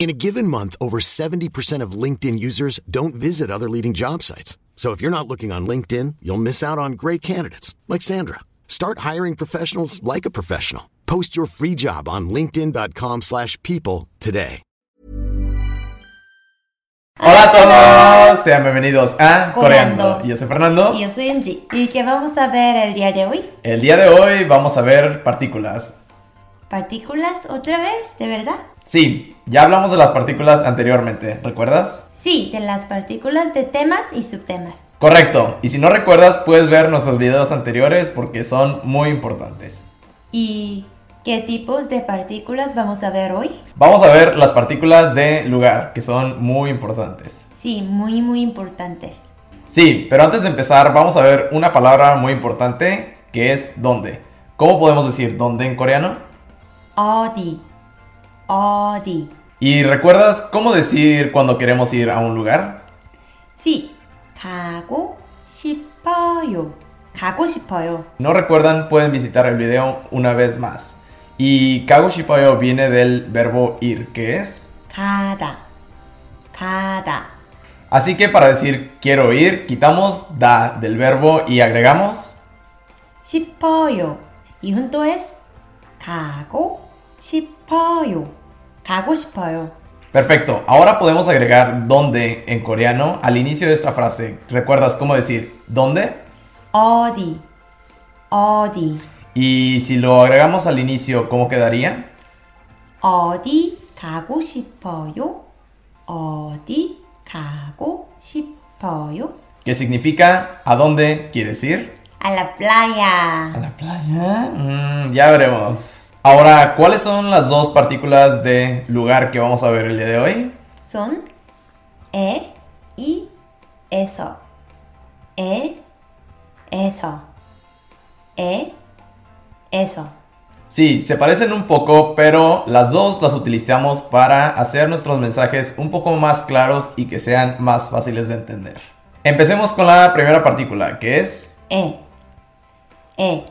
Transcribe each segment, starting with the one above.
In a given month, over 70% of LinkedIn users don't visit other leading job sites. So if you're not looking on LinkedIn, you'll miss out on great candidates like Sandra. Start hiring professionals like a professional. Post your free job on linkedin.com/people slash people today. Hola a todos, sean bienvenidos a Coreando. Coreando. Yo soy Fernando. Y yo soy Angie. ¿Y qué vamos a ver el día de hoy? El día de hoy vamos a ver partículas. ¿Partículas otra vez? ¿De verdad? Sí, ya hablamos de las partículas anteriormente, ¿recuerdas? Sí, de las partículas de temas y subtemas. Correcto, y si no recuerdas puedes ver nuestros videos anteriores porque son muy importantes. ¿Y qué tipos de partículas vamos a ver hoy? Vamos a ver las partículas de lugar, que son muy importantes. Sí, muy, muy importantes. Sí, pero antes de empezar vamos a ver una palabra muy importante que es dónde. ¿Cómo podemos decir dónde en coreano? 어디, 어디. ¿Y recuerdas cómo decir cuando queremos ir a un lugar? Sí, 가고 싶어요. 가고 싶어요. Si no recuerdan, pueden visitar el video una vez más. Y kago shipayo viene del verbo ir, que es. 가다, 가다. Así que para decir quiero ir, quitamos da del verbo y agregamos 싶어요. 이 훈도 es 가고 싶어요. 가고 싶어요. Perfecto, ahora podemos agregar dónde en coreano al inicio de esta frase. ¿Recuerdas cómo decir dónde? 어디, 어디. Y si lo agregamos al inicio, ¿cómo quedaría? 어디 가고 싶어요? 어디 가고 싶어요? Que significa ¿a dónde quieres ir? A la playa. ¿A la playa? Mm, ya veremos. Ahora, ¿cuáles son las dos partículas de lugar que vamos a ver el día de hoy? Son e y eso. E, eso. E, eso. Sí, se parecen un poco, pero las dos las utilizamos para hacer nuestros mensajes un poco más claros y que sean más fáciles de entender. Empecemos con la primera partícula, que es... E, e.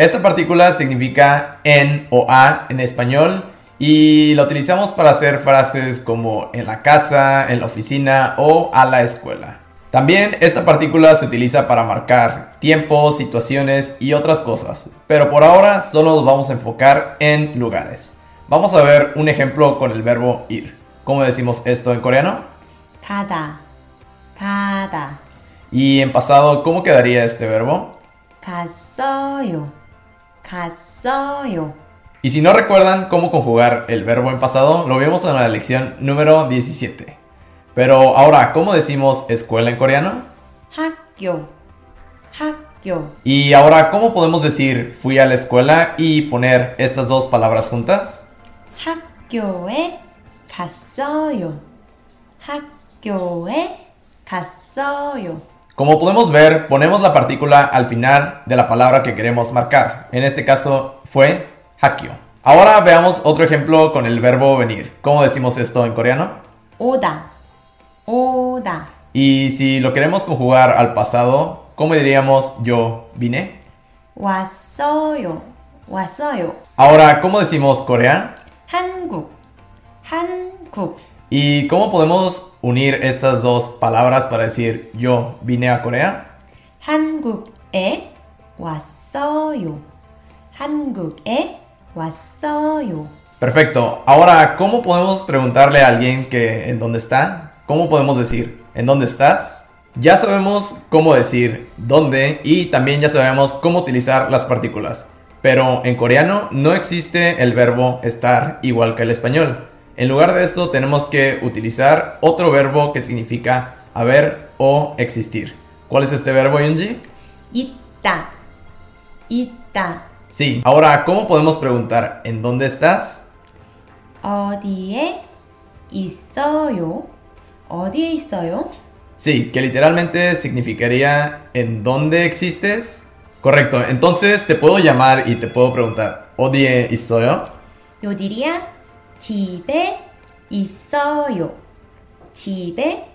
Esta partícula significa en o a en español y la utilizamos para hacer frases como en la casa, en la oficina o a la escuela. También esta partícula se utiliza para marcar tiempos, situaciones y otras cosas, pero por ahora solo nos vamos a enfocar en lugares. Vamos a ver un ejemplo con el verbo ir. ¿Cómo decimos esto en coreano? Kada. Kada. Y en pasado, ¿cómo quedaría este verbo? Gasoyo. 갔어요. Y si no recuerdan cómo conjugar el verbo en pasado, lo vimos en la lección número 17. Pero ahora, ¿cómo decimos escuela en coreano? 학교, 학교. Y ahora, ¿cómo podemos decir fui a la escuela y poner estas dos palabras juntas? 학교에 갔어요. 학교에 갔어요. Como podemos ver, ponemos la partícula al final de la palabra que queremos marcar. En este caso fue hakyo. Ahora veamos otro ejemplo con el verbo venir. ¿Cómo decimos esto en coreano? Oda. Oda. Y si lo queremos conjugar al pasado, ¿cómo diríamos yo vine? Wasoyo. Wasoyo. Ahora, ¿cómo decimos Corea? Hanguk. Hanguk. ¿Y cómo podemos unir estas dos palabras para decir yo vine a Corea? 한국에 왔어요. 한국에 왔어요. Perfecto. Ahora, ¿cómo podemos preguntarle a alguien que en dónde está? ¿Cómo podemos decir en dónde estás? Ya sabemos cómo decir dónde y también ya sabemos cómo utilizar las partículas. Pero en coreano no existe el verbo estar igual que el español. En lugar de esto tenemos que utilizar otro verbo que significa haber o existir. ¿Cuál es este verbo, Yunji? 있다, 있다. Sí. Ahora, ¿cómo podemos preguntar en dónde estás? 어디에 있어요? 어디에 있어요? Sí, que literalmente significaría ¿en dónde existes? Correcto, entonces te puedo llamar y te puedo preguntar ¿어디에 있어요? Yo diría 집에 있어요. 집에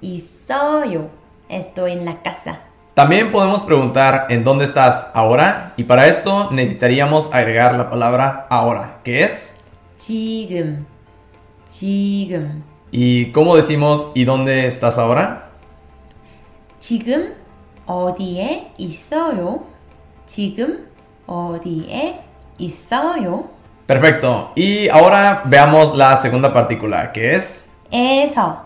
있어요. Estoy en la casa. También podemos preguntar ¿en dónde estás ahora? Y para esto necesitaríamos agregar la palabra ahora, que es 지금. 지금. ¿y cómo decimos ¿y dónde estás ahora? 지금 어디에 있어요? 지금 어디에 있어요? Perfecto. Y ahora veamos la segunda partícula, que es... Eso.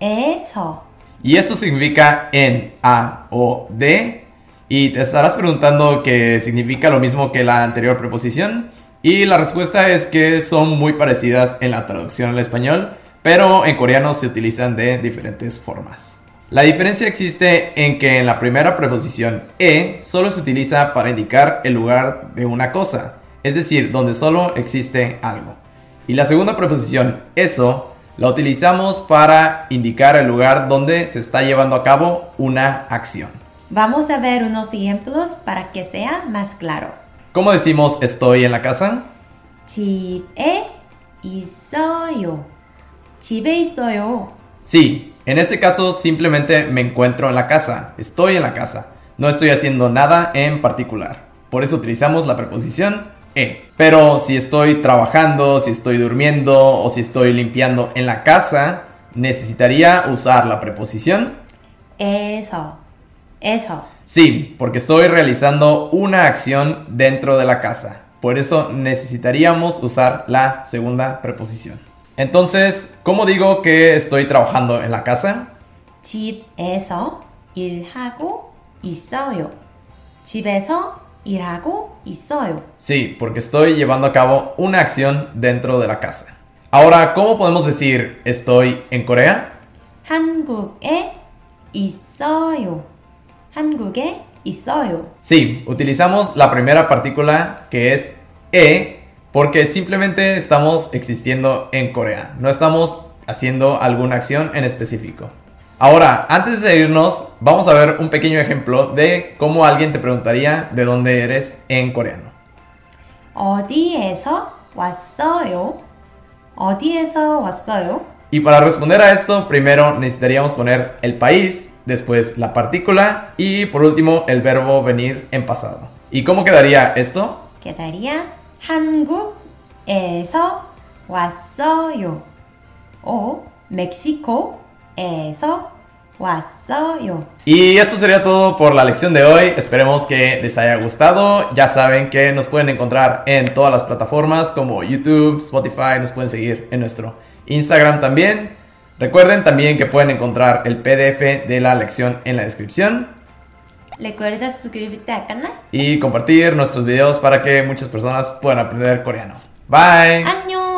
Eso. Y esto significa en, a o de. Y te estarás preguntando que significa lo mismo que la anterior preposición. Y la respuesta es que son muy parecidas en la traducción al español, pero en coreano se utilizan de diferentes formas. La diferencia existe en que en la primera preposición e solo se utiliza para indicar el lugar de una cosa es decir, donde solo existe algo. Y la segunda preposición eso la utilizamos para indicar el lugar donde se está llevando a cabo una acción. Vamos a ver unos ejemplos para que sea más claro. ¿Cómo decimos estoy en la casa? 집에 있어요. 집에 있어요. Sí, en este caso simplemente me encuentro en la casa, estoy en la casa, no estoy haciendo nada en particular. Por eso utilizamos la preposición e. Pero si estoy trabajando, si estoy durmiendo o si estoy limpiando en la casa, necesitaría usar la preposición 에서. 에서. Sí, porque estoy realizando una acción dentro de la casa. Por eso necesitaríamos usar la segunda preposición. Entonces, ¿cómo digo que estoy trabajando en la casa? 집에서 일하고 있어요. 집에서 일하고 있어요. Sí, porque estoy llevando a cabo una acción dentro de la casa. Ahora, ¿cómo podemos decir estoy en Corea? 한국에 있어요. 한국에 있어요. Sí, utilizamos la primera partícula que es e porque simplemente estamos existiendo en Corea. No estamos haciendo alguna acción en específico. Ahora, antes de irnos, vamos a ver un pequeño ejemplo de cómo alguien te preguntaría de dónde eres en coreano. 어디에서 왔어요? 어디에서 왔어요? Y para responder a esto, primero necesitaríamos poner el país, después la partícula y por último el verbo venir en pasado. ¿Y cómo quedaría esto? quedaría 한국에서 왔어요. o 멕 eso yo. Y esto sería todo por la lección de hoy. Esperemos que les haya gustado. Ya saben que nos pueden encontrar en todas las plataformas como YouTube, Spotify. Nos pueden seguir en nuestro Instagram también. Recuerden también que pueden encontrar el PDF de la lección en la descripción. Recuerda suscribirte al canal. Y compartir nuestros videos para que muchas personas puedan aprender coreano. Bye. ¡Año!